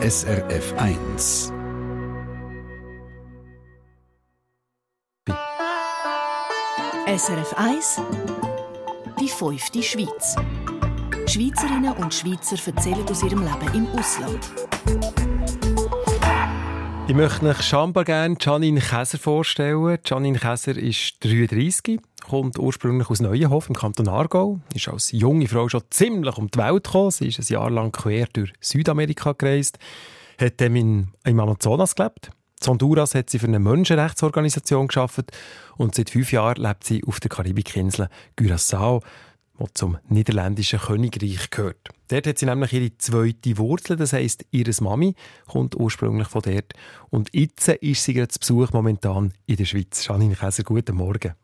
SRF 1. SRF 1 Die fünfte Schweiz. Schweizerinnen und Schweizer erzählen aus ihrem Leben im Ausland. Ich möchte euch scheinbar gerne Janine Käser vorstellen. Janine Käser ist 33, kommt ursprünglich aus Neuenhof im Kanton Aargau, ist als junge Frau schon ziemlich um die Welt gekommen. Sie ist ein Jahr lang quer durch Südamerika gereist, hat dann in, im Amazonas gelebt. In Honduras hat sie für eine Menschenrechtsorganisation geschafft und seit fünf Jahren lebt sie auf der Karibikinsel Curaçao die zum niederländischen Königreich gehört. Dort hat sie nämlich ihre zweite Wurzel, das heisst, ihre Mami kommt ursprünglich von dort. Und jetzt ist sie gerade zu Besuch momentan in der Schweiz. Janine Käser, guten Morgen.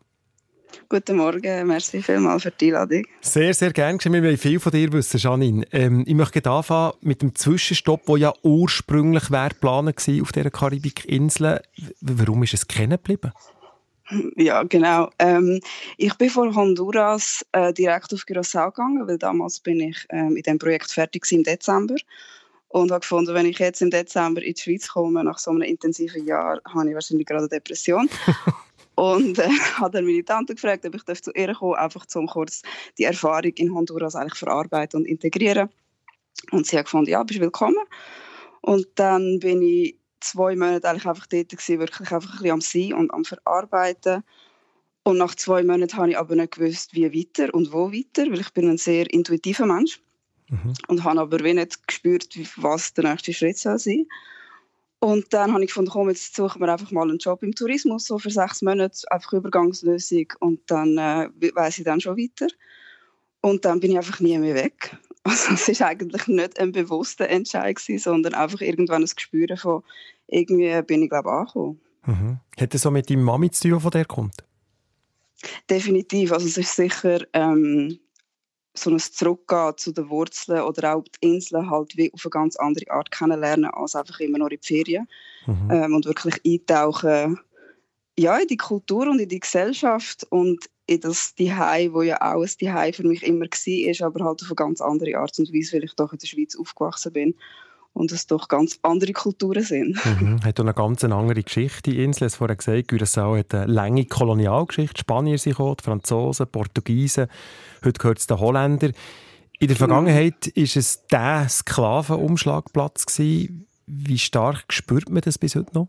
Guten Morgen, merci vielmals für die Einladung. Sehr, sehr gerne. Wir wollen viel von dir wissen, Janine. Ähm, ich möchte anfangen mit dem Zwischenstopp, der ja ursprünglich wäre geplant war auf dieser Karibikinsel. Warum ist es kennen geblieben? Ja, genau. Ähm, ich bin von Honduras äh, direkt auf Curaçao gegangen, weil damals bin ich ähm, in dem Projekt fertig im Dezember und habe gefunden, wenn ich jetzt im Dezember in die Schweiz komme, nach so einem intensiven Jahr, habe ich wahrscheinlich gerade eine Depression. und äh, habe dann meine Tante gefragt, ob ich zu ihr kommen einfach um kurz die Erfahrung in Honduras eigentlich verarbeiten und integrieren. Und sie hat gefunden, ja, bist willkommen. Und dann bin ich zwei Monate eigentlich einfach dort gewesen, wirklich einfach ein bisschen am Sein und am Verarbeiten. Und nach zwei Monaten habe ich aber nicht gewusst, wie weiter und wo weiter, weil ich bin ein sehr intuitiver Mensch mhm. und habe aber wie nicht gespürt, was der nächste Schritt soll sein. Und dann habe ich gefunden, komm, jetzt suchen wir einfach mal einen Job im Tourismus, so für sechs Monate, einfach Übergangslösung und dann äh, weiß ich dann schon weiter. Und dann bin ich einfach nie mehr weg. Also es war eigentlich nicht ein bewusster Entscheid, sondern einfach irgendwann ein Gespür von, irgendwie bin ich glaube angekommen. Mhm. Hat das so mit deiner Mami zu tun, von der kommt? Definitiv. Also es ist sicher ähm, so ein Zurückgehen zu den Wurzeln oder auch die Inseln halt wie auf eine ganz andere Art kennenlernen als einfach immer nur in die Ferien. Mhm. Ähm, und wirklich eintauchen ja, in die Kultur und in die Gesellschaft und in das Zuhause, wo ja auch ein Zuhause für mich immer war, aber halt auf eine ganz andere Art und Weise, weil ich doch in der Schweiz aufgewachsen bin und es doch ganz andere Kulturen sind. Mhm. Hat eine ganz andere Geschichte, die Insel. Es vorhin gesagt, Curaçao hat eine lange Kolonialgeschichte. Spanier sind gekommen, die Franzosen, Portugiesen, heute gehört es den Holländern. In der Vergangenheit war es der Sklavenumschlagplatz. Wie stark spürt man das bis heute noch?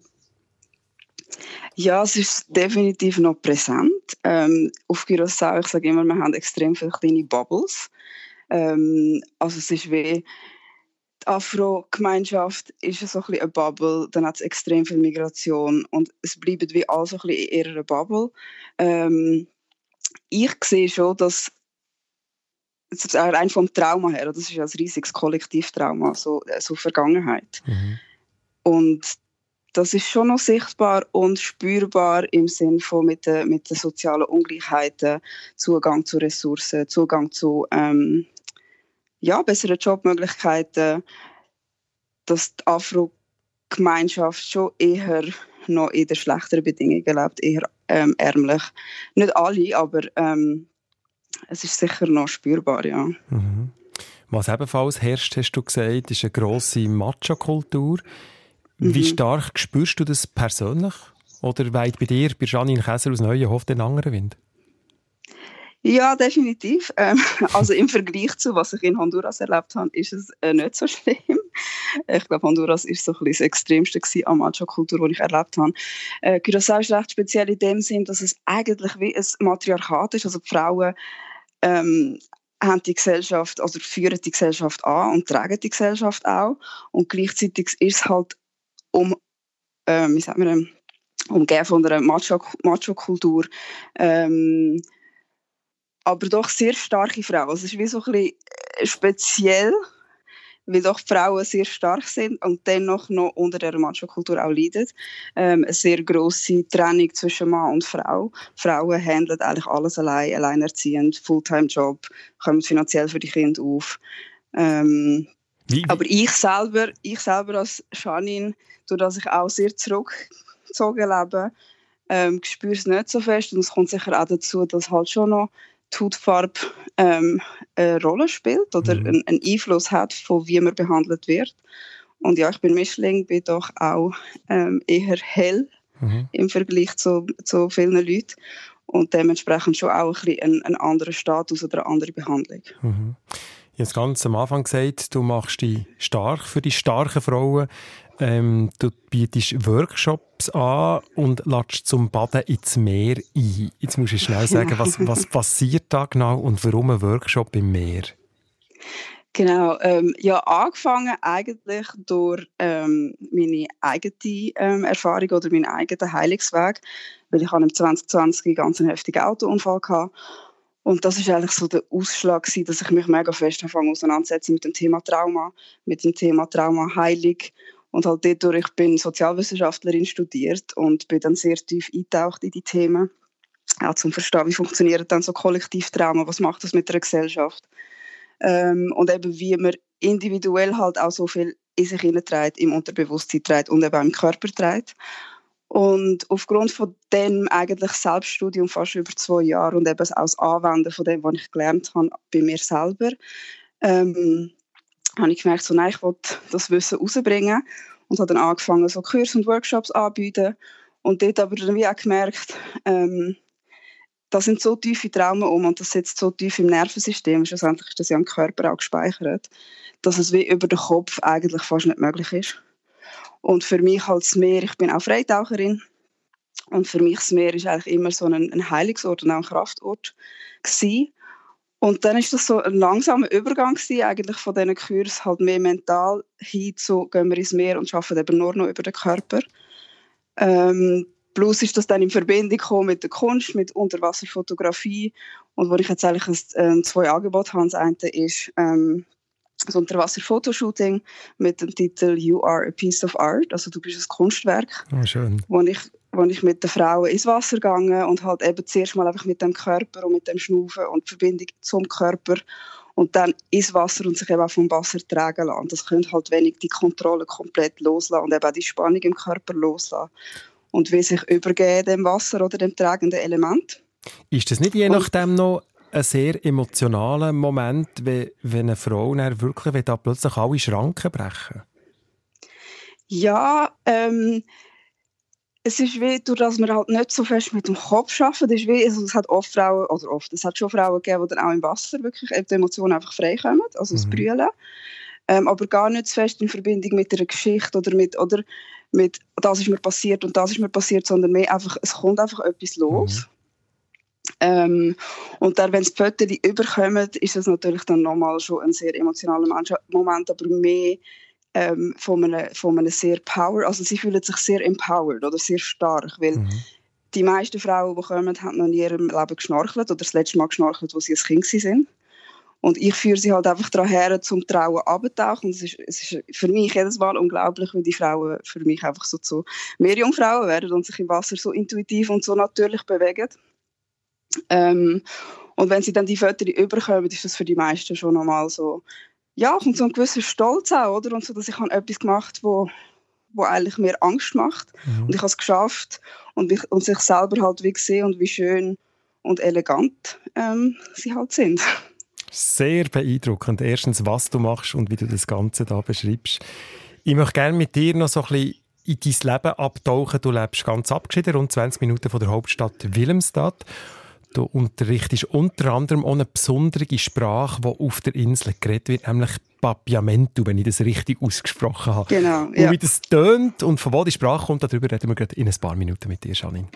Ja, es ist definitiv noch präsent. Ähm, auf Curaçao, ich sage immer, wir haben extrem viele kleine Bubbles. Ähm, also es ist wie die Afro-Gemeinschaft ist so ein bisschen eine Bubble, dann hat es extrem viel Migration und es bleibt wie alles so ein bisschen in ihrer Bubble. Ähm, ich sehe schon, dass rein vom Trauma her, das ist ja ein riesiges Kollektivtrauma, so, so Vergangenheit. Mhm. Und das ist schon noch sichtbar und spürbar im Sinne von mit den, mit den sozialen Ungleichheiten, Zugang zu Ressourcen, Zugang zu ähm, ja, besseren Jobmöglichkeiten, dass die Afro-Gemeinschaft schon eher noch in den schlechteren Bedingungen lebt, eher ähm, ärmlich. Nicht alle, aber ähm, es ist sicher noch spürbar, ja. Mhm. Was ebenfalls herrscht, hast du gesagt, ist eine grosse Macho-Kultur. Wie mhm. stark spürst du das persönlich? Oder weit bei dir, bei Janine Käser aus Neuenhof, den anderen Wind? Ja, definitiv. Ähm, also im Vergleich zu was ich in Honduras erlebt habe, ist es äh, nicht so schlimm. Ich glaube, Honduras ist so ein bisschen das Extremste an Macho-Kultur, die ich erlebt habe. Äh, Curaçao ist recht speziell in dem Sinn, dass es eigentlich wie ein Matriarchat ist. Also die Frauen ähm, haben die Gesellschaft, also führen die Gesellschaft an und tragen die Gesellschaft auch. Und gleichzeitig ist es halt um, äh, wie sagt man, umgeben von einer Macho-Kultur. Ähm, aber doch sehr starke Frauen. Also es ist wie so ein bisschen äh, speziell, weil doch Frauen sehr stark sind und dennoch noch unter der Macho-Kultur auch leiden. Ähm, eine sehr grosse Trennung zwischen Mann und Frau. Frauen handeln eigentlich alles allein, alleinerziehend, Fulltime-Job, kommen finanziell für die Kinder auf. Ähm? Aber ich selber, ich selber als Janine, durch dass ich auch sehr zurückgezogen lebe, ähm, spüre es nicht so fest. Und es kommt sicher auch dazu, dass halt schon noch die Hautfarbe ähm, eine Rolle spielt oder mhm. einen, Einfluss hat, von wie man behandelt wird. Und ja, ich bin Mischling, bin doch auch ähm, eher hell mhm. im Vergleich zu, zu vielen Leuten und dementsprechend schon auch ein einen, einen anderen Status oder eine andere Behandlung. Mhm. Ich habe ganz am Anfang gesagt, du machst dich stark für die starken Frauen. Ähm, du bietest Workshops an und lädst zum Baden ins Meer ein. Jetzt musst du schnell sagen, was, was passiert da genau und warum ein Workshop im Meer? Genau, ähm, ja, angefangen eigentlich durch ähm, meine eigene ähm, Erfahrung oder meinen eigenen Heilungsweg, weil ich im 2020 einen ganz heftigen Autounfall hatte und das ist eigentlich so der Ausschlag gewesen, dass ich mich mega fest anfange auseinandersetzen mit dem Thema Trauma, mit dem Thema Traumaheilung und halt dadurch, ich bin Sozialwissenschaftlerin studiert und bin dann sehr tief eingetaucht in die Themen, auch zum Verstehen, wie funktioniert dann so Kollektivtrauma, was macht das mit der Gesellschaft ähm, und eben wie man individuell halt auch so viel in sich hineinträgt, im Unterbewusstsein trägt und eben auch im Körper trägt. Und aufgrund von dem eigentlich Selbststudium fast über zwei Jahre und eben auch das Anwenden von dem, was ich gelernt habe bei mir selber, ähm, habe ich gemerkt, so, nein, ich wollte das Wissen rausbringen und habe dann angefangen, so Kurse und Workshops anzubieten und dort aber dann wie auch gemerkt, ähm, da sind so tiefe Traumen um und das sitzt so tief im Nervensystem, schlussendlich ist das ja im Körper auch gespeichert, dass es wie über den Kopf eigentlich fast nicht möglich ist. Und für mich halt das Meer, ich bin auch Freitaucherin und für mich das Meer ist eigentlich immer so ein, ein Heilungsort und auch ein Kraftort gewesen. Und dann ist das so ein langsamer Übergang gewesen, eigentlich von diesen Kursen halt mehr mental hin zu gehen wir ins Meer und arbeiten eben nur noch über den Körper. Ähm, Plus ist das dann in Verbindung mit der Kunst, mit Unterwasserfotografie und wo ich jetzt eigentlich ein, äh, zwei Angebote habe. Das eine ist ähm, das Unterwasser-Fotoshooting mit dem Titel You are a piece of art, also du bist ein Kunstwerk. Oh, schön. Wo ich, wo ich mit den Frauen ins Wasser gegangen und halt eben zuerst mal einfach mit dem Körper und mit dem Schnaufen und die Verbindung zum Körper und dann ins Wasser und sich eben auch vom Wasser tragen lassen. Das könnte halt wenig die Kontrolle komplett loslassen und eben auch die Spannung im Körper loslassen und wie sich übergeben dem Wasser oder dem tragenden Element. Ist das nicht je nachdem noch ein sehr emotionaler Moment, wenn, eine Frau wirklich wenn da plötzlich alle Schranken brechen? Ja, ähm, es ist wie, durch dass wir halt nicht so fest mit dem Kopf arbeiten, ist wie, also es hat oft Frauen, oder oft, es hat schon Frauen gegeben, die dann auch im Wasser wirklich die Emotionen einfach freikommen, also das mhm. Brüllen. Ähm, aber gar nicht so fest in Verbindung mit einer Geschichte oder mit, oder mit das ist mir passiert und das ist mir passiert, sondern mehr einfach, es kommt einfach etwas los. Mhm. Ähm, und dann, wenn es die Fotos überkommen, ist es natürlich dann nochmal schon ein sehr emotionaler Moment, aber mehr ähm, von, einem, von einem sehr power, also sie fühlen sich sehr empowered oder sehr stark, weil mhm. die meisten Frauen, die kommen, haben noch nie in ihrem Leben geschnorchelt oder das letzte Mal geschnorchelt, als sie ein Kind waren. Und ich führe sie halt einfach daran her, zum Trauen abzutauchen. Und es ist, es ist für mich jedes Mal unglaublich, wie die Frauen für mich einfach so zu Meerjungfrauen werden und sich im Wasser so intuitiv und so natürlich bewegen. Ähm, und wenn sie dann die Fotos überkommen, ist das für die meisten schon nochmal so, ja, und so ein gewisser Stolz auch, oder? Und so, dass ich habe etwas gemacht wo wo eigentlich mir Angst macht. Mhm. Und ich habe es geschafft und, ich, und sich selber halt wie gesehen und wie schön und elegant ähm, sie halt sind. Sehr beeindruckend. Erstens, was du machst und wie du das Ganze da beschreibst. Ich möchte gerne mit dir noch so ein bisschen in dein Leben abtauchen. Du lebst ganz abgeschieden, rund 20 Minuten von der Hauptstadt Wilhelmstadt. Du unterrichtest unter anderem auch eine besondere Sprache, die auf der Insel geredet wird, nämlich Papiamento, wenn ich das richtig ausgesprochen habe. Genau, ja. Und wie das tönt und von wo die Sprache kommt, darüber reden wir gerade in ein paar Minuten mit dir, Janine.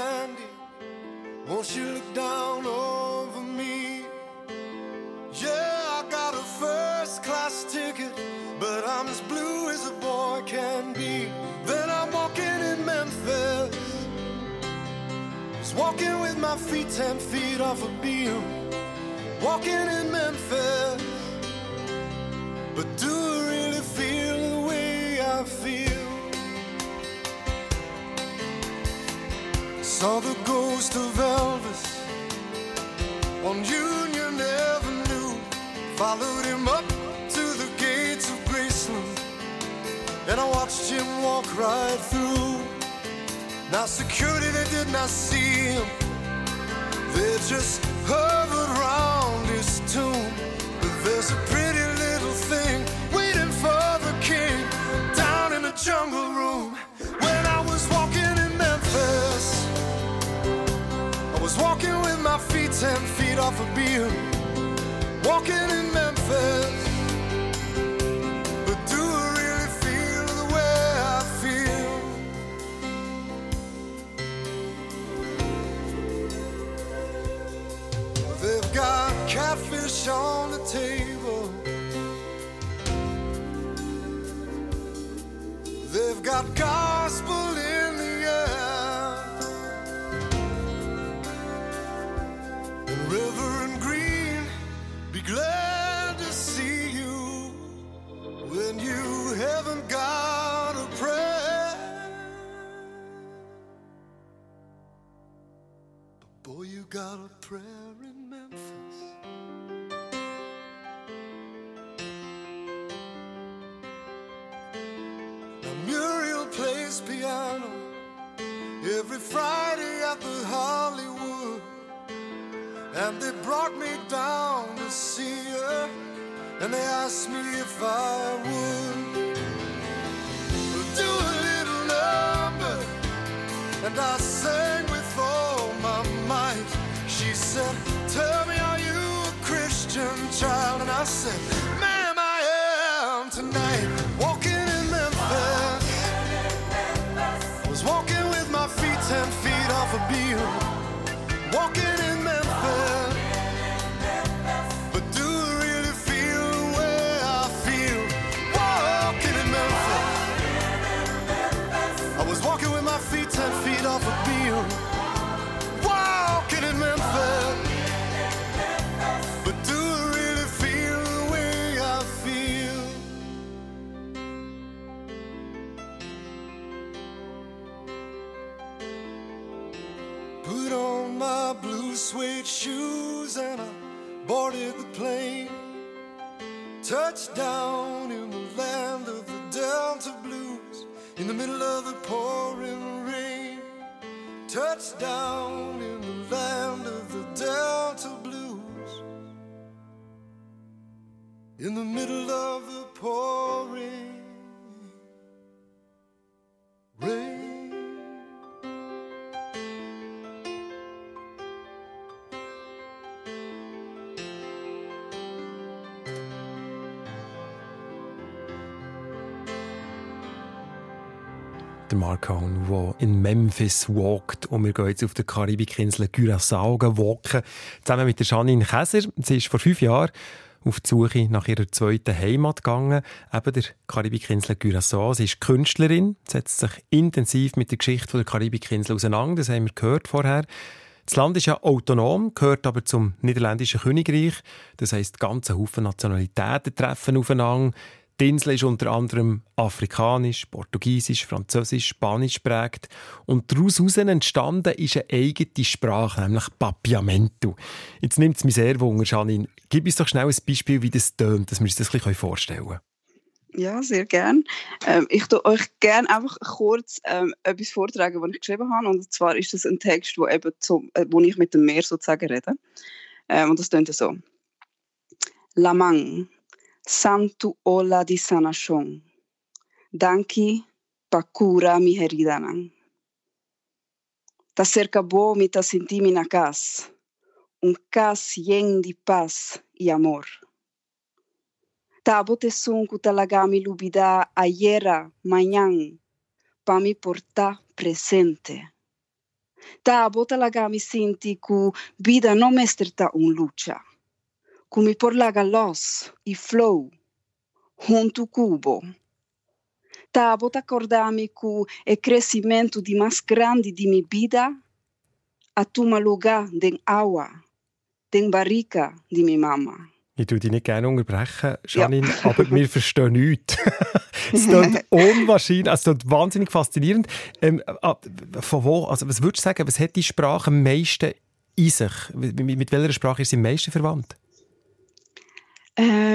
W.C. Won't you look down over me? Yeah, I got a first class ticket, but I'm as blue as a boy can be. Then I'm walking in Memphis, just walking with my feet ten feet off a beam walking in Memphis. But do Saw the ghost of Elvis on Union Avenue. Followed him up to the gates of Graceland, and I watched him walk right through. Now security they did not see him. They just hovered around his tomb. But there's a ten feet off a beam. Walking in Memphis. But do I really feel the way I feel? They've got catfish on the table. Got a prayer in Memphis. Now Muriel plays piano every Friday at the Hollywood. And they brought me down to see her, and they asked me if I would do a little number. And I sang with. She said, Tell me, are you a Christian child? And I said, Ma'am, Touchdown in the land of the Delta Blues. In the middle of the pouring Cohn, der in Memphis walkt. Und wir gehen jetzt auf der Karibikinsel Curaçao walken. Zusammen mit der Janine Käser. Sie ist vor fünf Jahren auf die Suche nach ihrer zweiten Heimat gegangen, eben der Karibikinsel Curaçao. Sie ist Künstlerin, setzt sich intensiv mit der Geschichte der Karibikinsel auseinander. Das haben wir gehört vorher. Das Land ist ja autonom, gehört aber zum niederländischen Königreich. Das heisst, ganze Haufen Nationalitäten treffen aufeinander. Die Insel ist unter anderem afrikanisch, portugiesisch, französisch, spanisch prägt. Und daraus entstanden ist eine eigene Sprache, nämlich Papiamento. Jetzt nimmt es mich sehr wunder, Janine. Gib uns doch schnell ein Beispiel, wie das tönt, dass wir uns das ein bisschen vorstellen. Ja, sehr gern. Ähm, ich tue euch gerne einfach kurz ähm, etwas vortragen, was ich geschrieben habe. Und zwar ist das ein Text, wo, eben zum, äh, wo ich mit dem Meer sozusagen rede. Ähm, und das tönt so. Lamang, santo ola di sanación. Danki pakura mi heridanan. Ta cerca bo mi ta sentimi na cas. Un cas yen di paz y amor. Tabote sun kutalagami lubida ayera, mañan, pa mi porta presente. Tabota lagami sinti ku vida no mestrta un lucha. Mi por laga los i flow, junto cubo. Tabota acordami ku e crescimento di mas grande di mi vida, a tuma lugar den agua, den barrica di mi mama. Ich tue dich nicht gerne unterbrechen, Janine, ja. aber wir verstehen nichts. es klingt unwahrscheinlich, es klingt wahnsinnig faszinierend. Ähm, ah, von wo, also was würdest du sagen, was hat die Sprache am meisten in sich? Mit, mit welcher Sprache ist sie am meisten verwandt?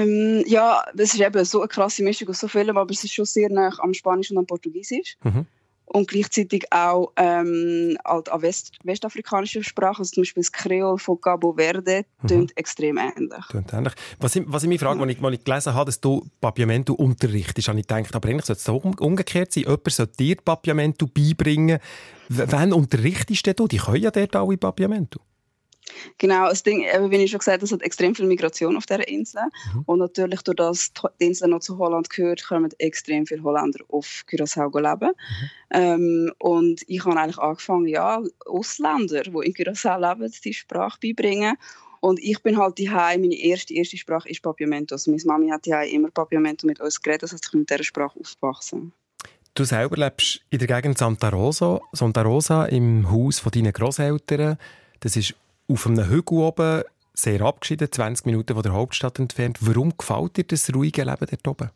Ähm, ja, es ist eben so eine krasse Mischung aus so vielem, aber es ist schon sehr nah am Spanisch und am Portugiesisch. Mhm und gleichzeitig auch ähm, halt an West westafrikanischen Sprachen, also zum Beispiel das Kreol von Cabo Verde, mhm. extrem ähnlich. Tönt ähnlich. Was ich, was ich mich frage, als ich, als ich gelesen habe, dass du Papiamento unterrichtest, habe ich gedacht, aber eigentlich sollte es so umgekehrt sein. Jemand sollte dir Papiamento beibringen. Wann unterrichtest du? Die können ja dort alle Papiamento. Genau, das Ding, wie ich schon gesagt habe, es hat extrem viel Migration auf dieser Insel. Mhm. Und natürlich, durch das die Insel noch zu Holland gehört, kommen extrem viele Holländer auf Curaçao leben. Mhm. Ähm, und ich habe eigentlich angefangen, ja, Ausländer, die in Curaçao leben, die Sprache beibringen. Und ich bin halt die meine erste, erste Sprache ist Papiamento. Also meine Mami hat die immer Papiamento mit uns geredet, das heißt, ich bin mit dieser Sprache aufgewachsen. Du selber lebst in der Gegend Santa Rosa, Santa Rosa im Haus von deinen Großeltern. Das ist auf einem Hügel oben, sehr abgeschieden, 20 Minuten von der Hauptstadt entfernt. Warum gefällt dir das ruhige Leben dort oben?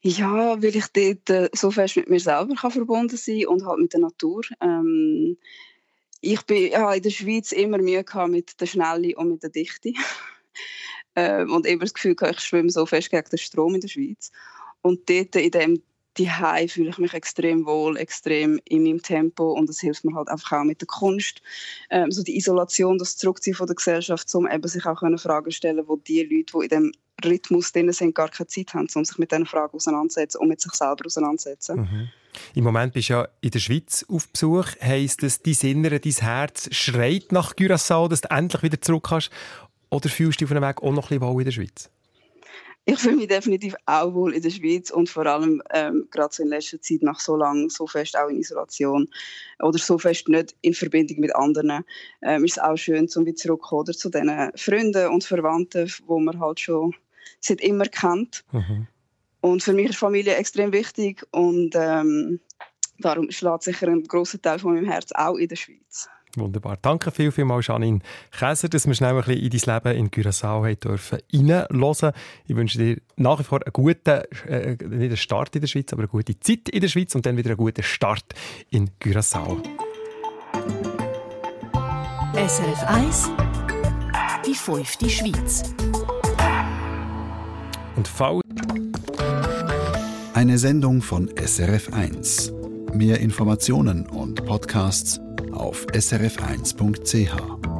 Ja, weil ich dort äh, so fest mit mir selber kann verbunden sein und halt mit der Natur. Ähm, ich bin ja, in der Schweiz immer Mühe mit der Schnelle und mit der Dichte. ähm, und immer das Gefühl, ich schwimme so fest gegen den Strom in der Schweiz. Und dort in dem die fühle ich mich extrem wohl, extrem in meinem Tempo und das hilft mir halt einfach auch mit der Kunst. Ähm, so die Isolation, das Zurückziehen von der Gesellschaft, um eben sich auch können Fragen stellen, wo die Leute, die in dem Rhythmus drin sind, gar keine Zeit haben, um sich mit diesen Fragen auseinanderzusetzen und mit sich selber auseinanderzusetzen. Mhm. Im Moment bist du ja in der Schweiz auf Besuch. Heißt das, dein Innere, dein Herz schreit nach Curaçao, dass du endlich wieder zurück kannst? Oder fühlst du dich auf dem Weg auch noch ein bisschen wohl in der Schweiz? Ich fühle mich definitiv auch wohl in der Schweiz und vor allem ähm, gerade so in letzter Zeit nach so lang so fest auch in Isolation oder so fest nicht in Verbindung mit anderen ähm, ist es auch schön, zum wieder zurückzukommen oder zu den Freunden und Verwandten, wo man halt schon seit immer kennt. Mhm. Und für mich ist Familie extrem wichtig und ähm, darum schlägt sicher ein großer Teil von meinem Herz auch in der Schweiz. Wunderbar. Danke viel, vielmals, Janine Käser, dass wir schnell ein bisschen in dein Leben in Curaçao haben dürfen reinhören. Ich wünsche dir nach wie vor einen guten, äh, nicht einen Start in der Schweiz, aber eine gute Zeit in der Schweiz und dann wieder einen guten Start in Curaçao. SRF 1 Die fünfte Schweiz Und V Eine Sendung von SRF 1. Mehr Informationen und Podcasts auf srf1.ch.